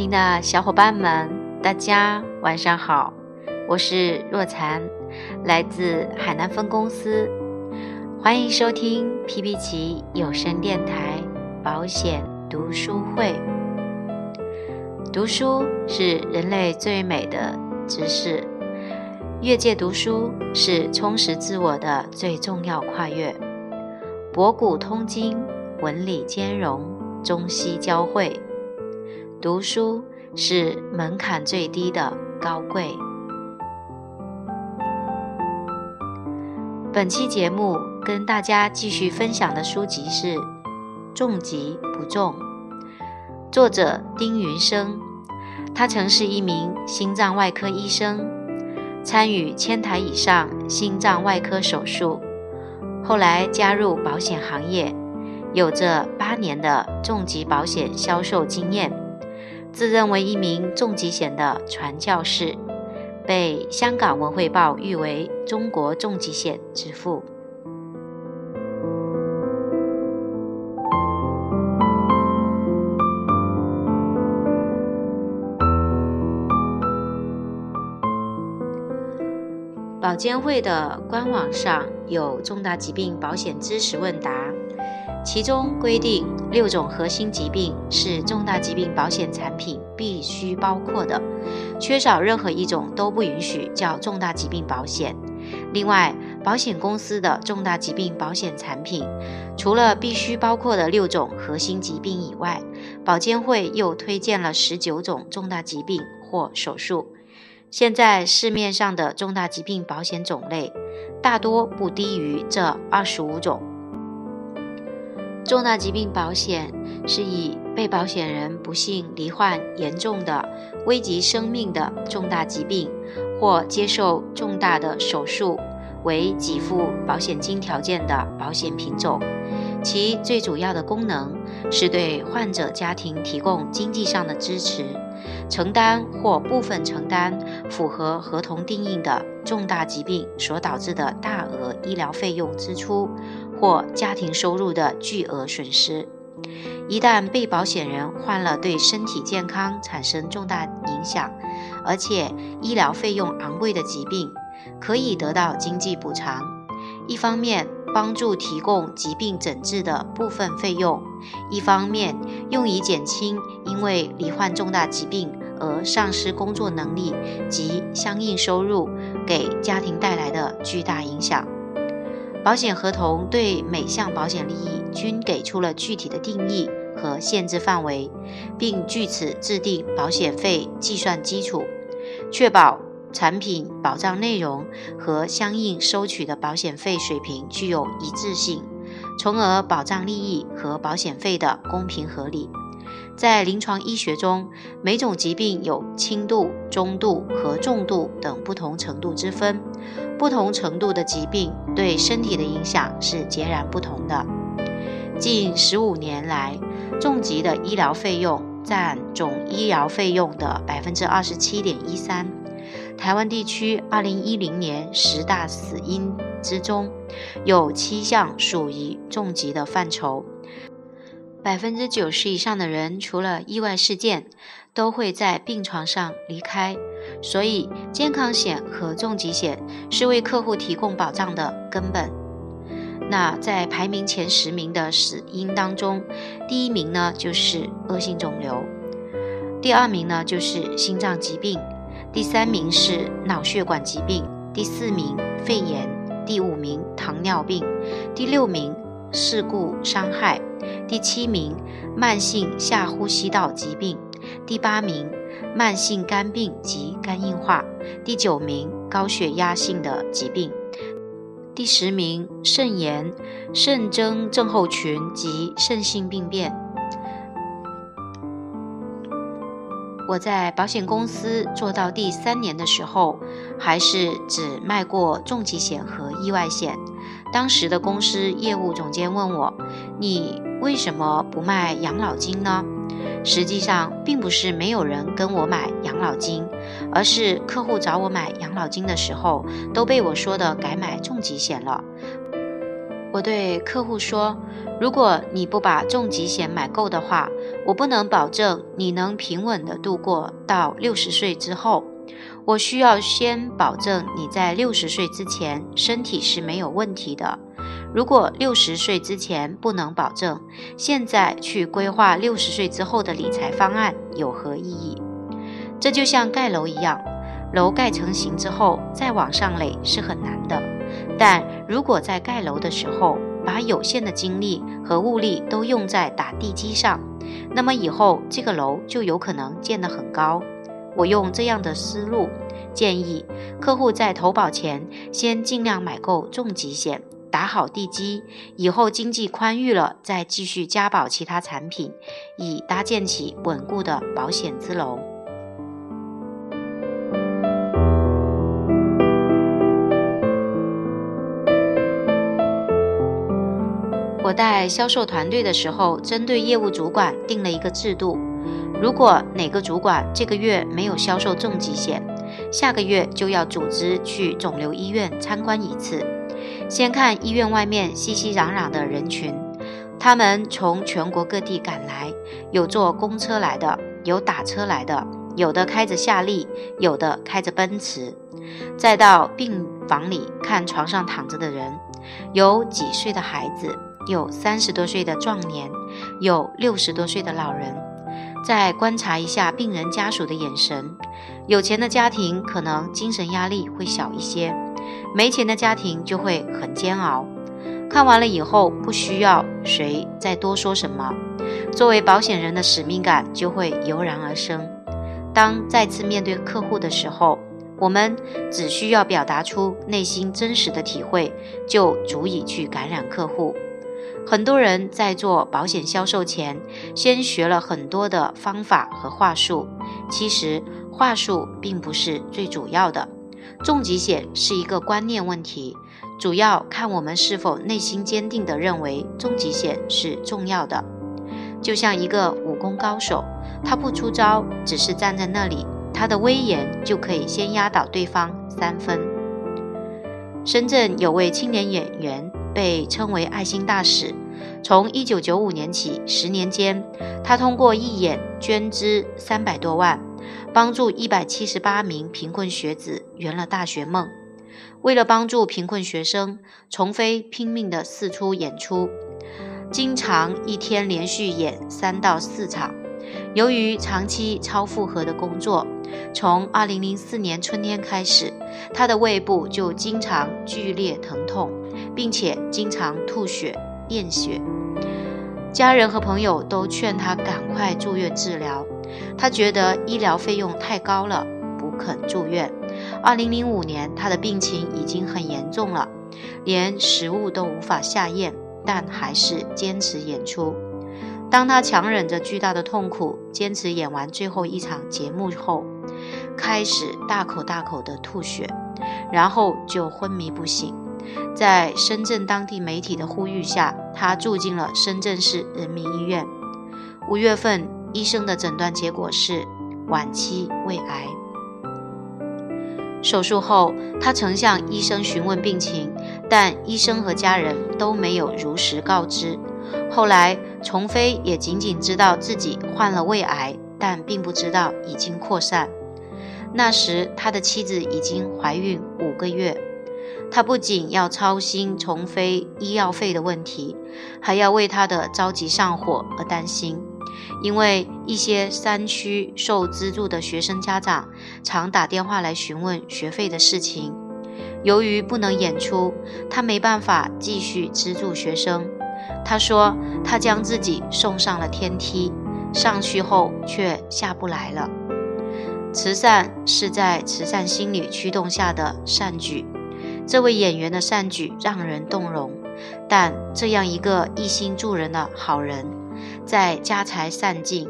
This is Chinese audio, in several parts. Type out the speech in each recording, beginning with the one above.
频的小伙伴们，大家晚上好，我是若禅，来自海南分公司，欢迎收听皮皮奇有声电台保险读书会。读书是人类最美的知识，越界读书是充实自我的最重要跨越。博古通今，文理兼容，中西交汇。读书是门槛最低的高贵。本期节目跟大家继续分享的书籍是《重疾不重》，作者丁云生，他曾是一名心脏外科医生，参与千台以上心脏外科手术，后来加入保险行业，有着八年的重疾保险销售经验。自认为一名重疾险的传教士，被香港文汇报誉为中国重疾险之父。保监会的官网上有重大疾病保险知识问答。其中规定，六种核心疾病是重大疾病保险产品必须包括的，缺少任何一种都不允许叫重大疾病保险。另外，保险公司的重大疾病保险产品，除了必须包括的六种核心疾病以外，保监会又推荐了十九种重大疾病或手术。现在市面上的重大疾病保险种类，大多不低于这二十五种。重大疾病保险是以被保险人不幸罹患严重的、危及生命的重大疾病，或接受重大的手术为给付保险金条件的保险品种。其最主要的功能是对患者家庭提供经济上的支持，承担或部分承担符合合同定义的重大疾病所导致的大额医疗费用支出。或家庭收入的巨额损失，一旦被保险人患了对身体健康产生重大影响，而且医疗费用昂贵的疾病，可以得到经济补偿。一方面帮助提供疾病诊治的部分费用，一方面用以减轻因为罹患重大疾病而丧失工作能力及相应收入给家庭带来的巨大影响。保险合同对每项保险利益均给出了具体的定义和限制范围，并据此制定保险费计算基础，确保产品保障内容和相应收取的保险费水平具有一致性，从而保障利益和保险费的公平合理。在临床医学中，每种疾病有轻度、中度和重度等不同程度之分。不同程度的疾病对身体的影响是截然不同的。近十五年来，重疾的医疗费用占总医疗费用的百分之二十七点一三。台湾地区二零一零年十大死因之中，有七项属于重疾的范畴。百分之九十以上的人，除了意外事件，都会在病床上离开。所以，健康险和重疾险是为客户提供保障的根本。那在排名前十名的死因当中，第一名呢就是恶性肿瘤，第二名呢就是心脏疾病，第三名是脑血管疾病，第四名肺炎，第五名糖尿病，第六名事故伤害，第七名慢性下呼吸道疾病，第八名。慢性肝病及肝硬化，第九名高血压性的疾病，第十名肾炎、肾征症候群及肾性病变。我在保险公司做到第三年的时候，还是只卖过重疾险和意外险。当时的公司业务总监问我：“你为什么不卖养老金呢？”实际上并不是没有人跟我买养老金，而是客户找我买养老金的时候，都被我说的改买重疾险了。我对客户说：“如果你不把重疾险买够的话，我不能保证你能平稳的度过到六十岁之后。我需要先保证你在六十岁之前身体是没有问题的。如果六十岁之前不能保证，现在去规划六十岁之后的理财方案有何意义？这就像盖楼一样，楼盖成型之后再往上垒是很难的。但如果在盖楼的时候把有限的精力和物力都用在打地基上，那么以后这个楼就有可能建得很高。我用这样的思路建议客户在投保前先尽量买够重疾险，打好地基，以后经济宽裕了再继续加保其他产品，以搭建起稳固的保险之楼。我带销售团队的时候，针对业务主管定了一个制度：如果哪个主管这个月没有销售重疾险，下个月就要组织去肿瘤医院参观一次，先看医院外面熙熙攘攘的人群，他们从全国各地赶来，有坐公车来的，有打车来的，有的开着夏利，有的开着奔驰，再到病房里看床上躺着的人，有几岁的孩子。有三十多岁的壮年，有六十多岁的老人，再观察一下病人家属的眼神。有钱的家庭可能精神压力会小一些，没钱的家庭就会很煎熬。看完了以后，不需要谁再多说什么，作为保险人的使命感就会油然而生。当再次面对客户的时候，我们只需要表达出内心真实的体会，就足以去感染客户。很多人在做保险销售前，先学了很多的方法和话术。其实话术并不是最主要的，重疾险是一个观念问题，主要看我们是否内心坚定地认为重疾险是重要的。就像一个武功高手，他不出招，只是站在那里，他的威严就可以先压倒对方三分。深圳有位青年演员。被称为爱心大使。从一九九五年起，十年间，他通过义演捐资三百多万，帮助一百七十八名贫困学子圆了大学梦。为了帮助贫困学生，丛飞拼命地四处演出，经常一天连续演三到四场。由于长期超负荷的工作，从二零零四年春天开始，他的胃部就经常剧烈疼痛。并且经常吐血、便血，家人和朋友都劝他赶快住院治疗。他觉得医疗费用太高了，不肯住院。二零零五年，他的病情已经很严重了，连食物都无法下咽，但还是坚持演出。当他强忍着巨大的痛苦，坚持演完最后一场节目后，开始大口大口的吐血，然后就昏迷不醒。在深圳当地媒体的呼吁下，他住进了深圳市人民医院。五月份，医生的诊断结果是晚期胃癌。手术后，他曾向医生询问病情，但医生和家人都没有如实告知。后来，丛飞也仅仅知道自己患了胃癌，但并不知道已经扩散。那时，他的妻子已经怀孕五个月。他不仅要操心丛飞医药费的问题，还要为他的着急上火而担心。因为一些山区受资助的学生家长常打电话来询问学费的事情。由于不能演出，他没办法继续资助学生。他说，他将自己送上了天梯，上去后却下不来了。慈善是在慈善心理驱动下的善举。这位演员的善举让人动容，但这样一个一心助人的好人，在家财散尽、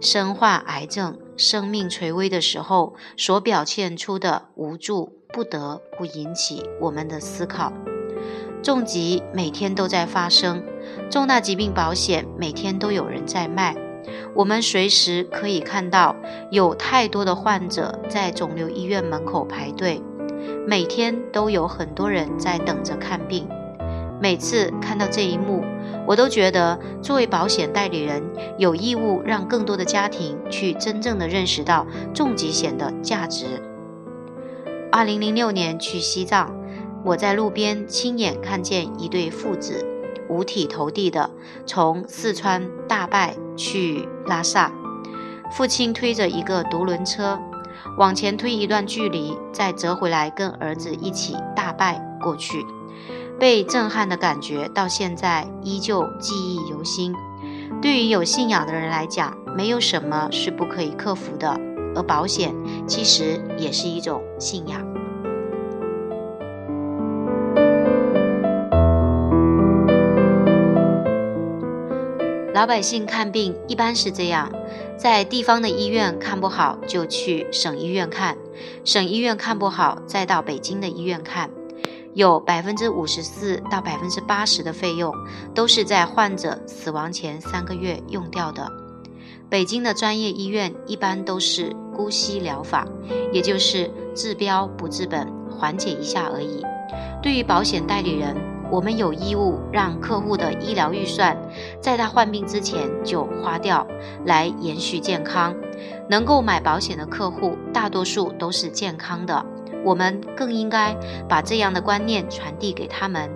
身患癌症、生命垂危的时候，所表现出的无助，不得不引起我们的思考。重疾每天都在发生，重大疾病保险每天都有人在卖，我们随时可以看到有太多的患者在肿瘤医院门口排队。每天都有很多人在等着看病。每次看到这一幕，我都觉得作为保险代理人，有义务让更多的家庭去真正的认识到重疾险的价值。二零零六年去西藏，我在路边亲眼看见一对父子五体投地的从四川大拜去拉萨，父亲推着一个独轮车往前推一段距离，再折回来跟儿子一起大拜过去。被震撼的感觉到现在依旧记忆犹新。对于有信仰的人来讲，没有什么是不可以克服的，而保险其实也是一种信仰。老百姓看病一般是这样，在地方的医院看不好就去省医院看，省医院看不好再到北京的医院看。有百分之五十四到百分之八十的费用都是在患者死亡前三个月用掉的。北京的专业医院一般都是姑息疗法，也就是治标不治本，缓解一下而已。对于保险代理人，我们有义务让客户的医疗预算在他患病之前就花掉，来延续健康。能够买保险的客户，大多数都是健康的。我们更应该把这样的观念传递给他们。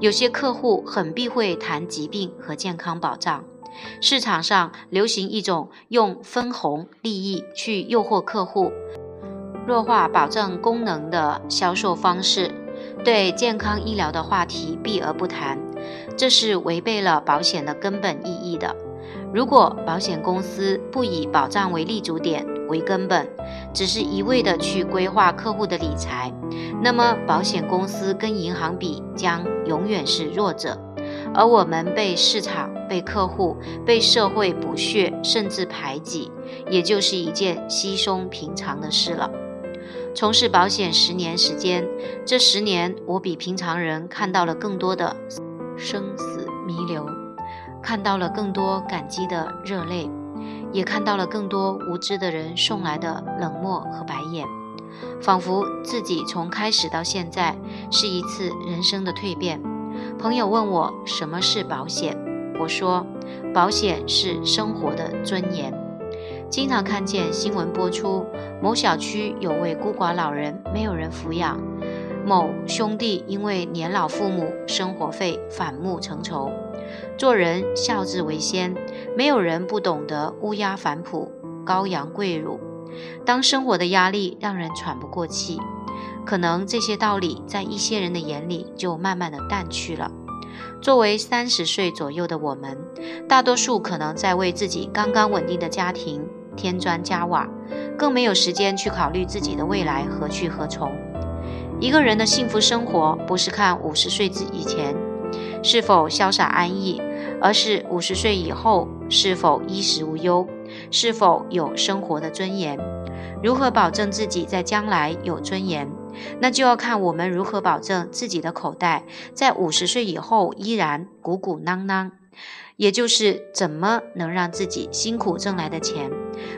有些客户很避讳谈疾病和健康保障，市场上流行一种用分红利益去诱惑客户，弱化保障功能的销售方式，对健康医疗的话题避而不谈，这是违背了保险的根本意义的。如果保险公司不以保障为立足点为根本，只是一味的去规划客户的理财，那么保险公司跟银行比将永远是弱者，而我们被市场、被客户、被社会剥削甚至排挤，也就是一件稀松平常的事了。从事保险十年时间，这十年我比平常人看到了更多的生死弥留，看到了更多感激的热泪。也看到了更多无知的人送来的冷漠和白眼，仿佛自己从开始到现在是一次人生的蜕变。朋友问我什么是保险，我说保险是生活的尊严。经常看见新闻播出，某小区有位孤寡老人没有人抚养，某兄弟因为年老父母生活费反目成仇。做人孝字为先，没有人不懂得乌鸦反哺，羔羊跪乳。当生活的压力让人喘不过气，可能这些道理在一些人的眼里就慢慢的淡去了。作为三十岁左右的我们，大多数可能在为自己刚刚稳定的家庭添砖加瓦，更没有时间去考虑自己的未来何去何从。一个人的幸福生活，不是看五十岁之以前。是否潇洒安逸，而是五十岁以后是否衣食无忧，是否有生活的尊严？如何保证自己在将来有尊严？那就要看我们如何保证自己的口袋在五十岁以后依然鼓鼓囊囊，也就是怎么能让自己辛苦挣来的钱，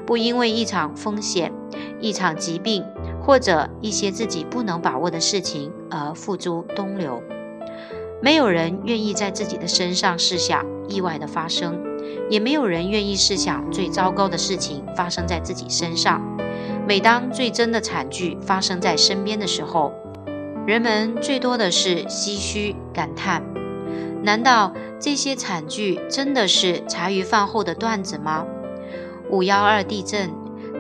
不因为一场风险、一场疾病或者一些自己不能把握的事情而付诸东流。没有人愿意在自己的身上试想意外的发生，也没有人愿意试想最糟糕的事情发生在自己身上。每当最真的惨剧发生在身边的时候，人们最多的是唏嘘感叹：难道这些惨剧真的是茶余饭后的段子吗？五幺二地震、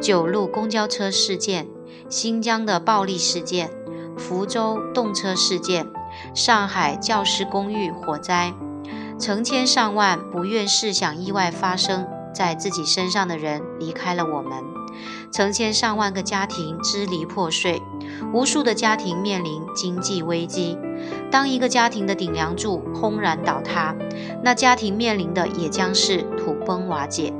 九路公交车事件、新疆的暴力事件、福州动车事件。上海教师公寓火灾，成千上万不愿试想意外发生在自己身上的人离开了我们，成千上万个家庭支离破碎，无数的家庭面临经济危机。当一个家庭的顶梁柱轰然倒塌，那家庭面临的也将是土崩瓦解。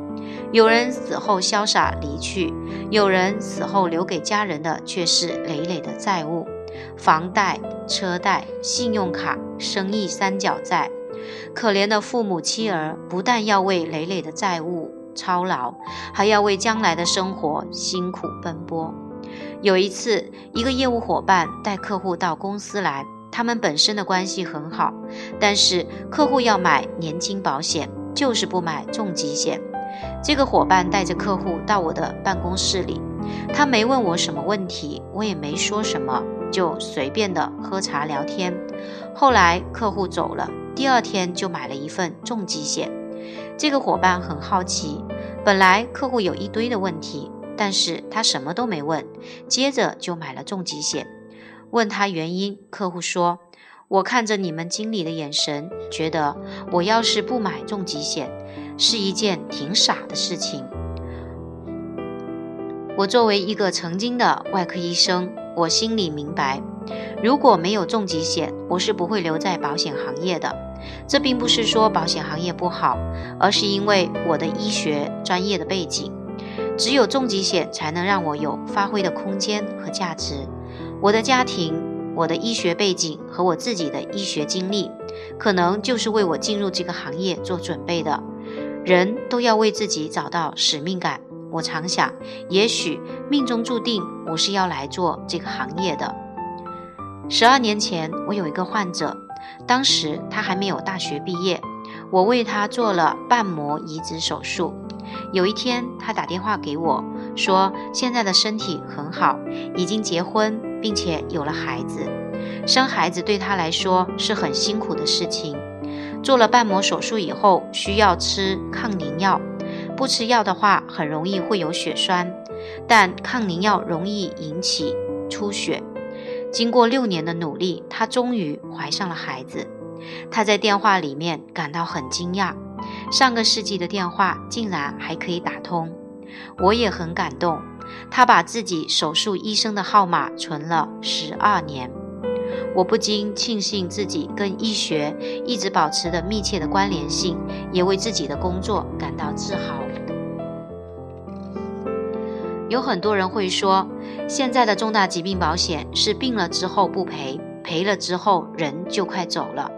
有人死后潇洒离去，有人死后留给家人的却是累累的债务。房贷、车贷、信用卡、生意三角债，可怜的父母妻儿不但要为累累的债务操劳，还要为将来的生活辛苦奔波。有一次，一个业务伙伴带客户到公司来，他们本身的关系很好，但是客户要买年金保险，就是不买重疾险。这个伙伴带着客户到我的办公室里，他没问我什么问题，我也没说什么，就随便的喝茶聊天。后来客户走了，第二天就买了一份重疾险。这个伙伴很好奇，本来客户有一堆的问题，但是他什么都没问，接着就买了重疾险。问他原因，客户说：“我看着你们经理的眼神，觉得我要是不买重疾险。”是一件挺傻的事情。我作为一个曾经的外科医生，我心里明白，如果没有重疾险，我是不会留在保险行业的。这并不是说保险行业不好，而是因为我的医学专业的背景，只有重疾险才能让我有发挥的空间和价值。我的家庭、我的医学背景和我自己的医学经历，可能就是为我进入这个行业做准备的。人都要为自己找到使命感。我常想，也许命中注定我是要来做这个行业的。十二年前，我有一个患者，当时他还没有大学毕业，我为他做了瓣膜移植手术。有一天，他打电话给我，说现在的身体很好，已经结婚，并且有了孩子。生孩子对他来说是很辛苦的事情。做了瓣膜手术以后，需要吃抗凝药，不吃药的话，很容易会有血栓，但抗凝药容易引起出血。经过六年的努力，她终于怀上了孩子。她在电话里面感到很惊讶，上个世纪的电话竟然还可以打通。我也很感动，她把自己手术医生的号码存了十二年。我不禁庆幸自己跟医学一直保持着密切的关联性，也为自己的工作感到自豪。有很多人会说，现在的重大疾病保险是病了之后不赔，赔了之后人就快走了。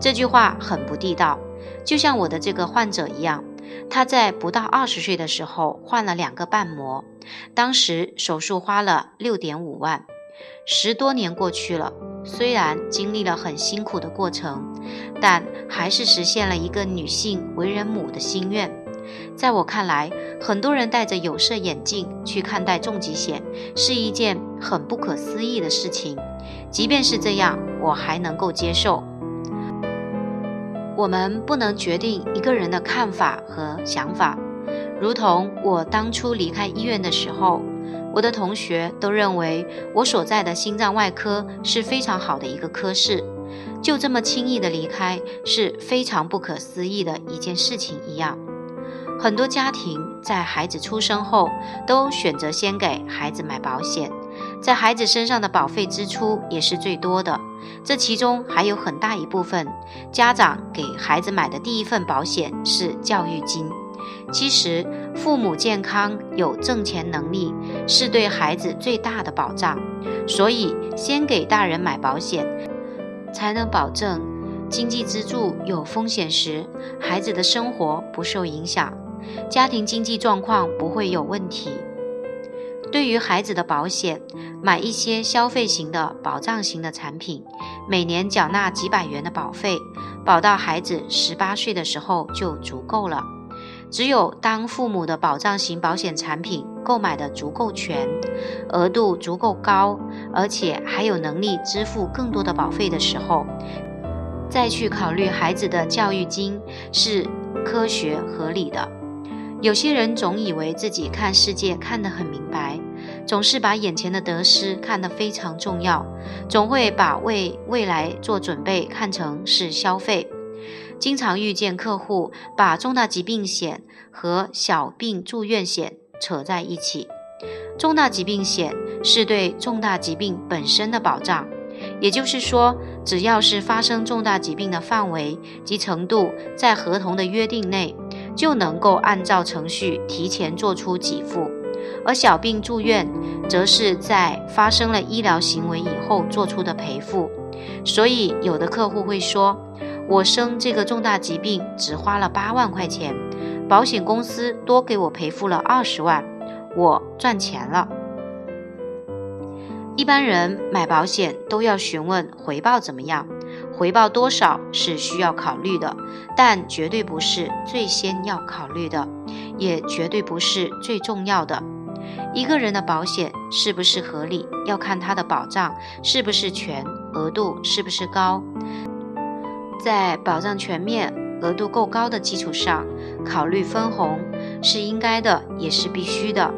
这句话很不地道。就像我的这个患者一样，他在不到二十岁的时候换了两个瓣膜，当时手术花了六点五万。十多年过去了，虽然经历了很辛苦的过程，但还是实现了一个女性为人母的心愿。在我看来，很多人戴着有色眼镜去看待重疾险，是一件很不可思议的事情。即便是这样，我还能够接受。我们不能决定一个人的看法和想法，如同我当初离开医院的时候。我的同学都认为我所在的心脏外科是非常好的一个科室，就这么轻易的离开是非常不可思议的一件事情一样。很多家庭在孩子出生后都选择先给孩子买保险，在孩子身上的保费支出也是最多的。这其中还有很大一部分家长给孩子买的第一份保险是教育金。其实，父母健康有挣钱能力是对孩子最大的保障，所以先给大人买保险，才能保证经济支柱有风险时，孩子的生活不受影响，家庭经济状况不会有问题。对于孩子的保险，买一些消费型的保障型的产品，每年缴纳几百元的保费，保到孩子十八岁的时候就足够了。只有当父母的保障型保险产品购买的足够全，额度足够高，而且还有能力支付更多的保费的时候，再去考虑孩子的教育金是科学合理的。有些人总以为自己看世界看得很明白，总是把眼前的得失看得非常重要，总会把为未来做准备看成是消费。经常遇见客户把重大疾病险和小病住院险扯在一起。重大疾病险是对重大疾病本身的保障，也就是说，只要是发生重大疾病的范围及程度在合同的约定内，就能够按照程序提前做出给付。而小病住院则是在发生了医疗行为以后做出的赔付。所以，有的客户会说。我生这个重大疾病只花了八万块钱，保险公司多给我赔付了二十万，我赚钱了。一般人买保险都要询问回报怎么样，回报多少是需要考虑的，但绝对不是最先要考虑的，也绝对不是最重要的。一个人的保险是不是合理，要看他的保障是不是全，额度是不是高。在保障全面、额度够高的基础上，考虑分红是应该的，也是必须的。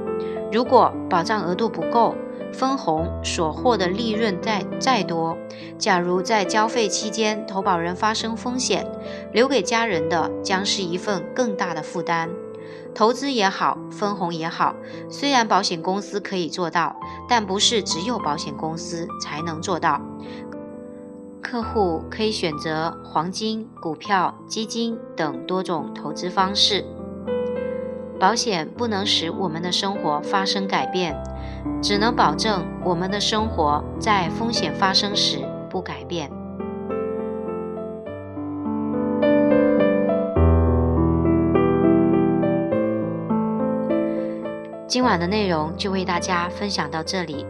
如果保障额度不够，分红所获的利润再再多，假如在交费期间投保人发生风险，留给家人的将是一份更大的负担。投资也好，分红也好，虽然保险公司可以做到，但不是只有保险公司才能做到。客户可以选择黄金、股票、基金等多种投资方式。保险不能使我们的生活发生改变，只能保证我们的生活在风险发生时不改变。今晚的内容就为大家分享到这里，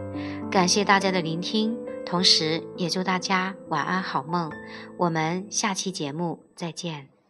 感谢大家的聆听，同时也祝大家晚安好梦。我们下期节目再见。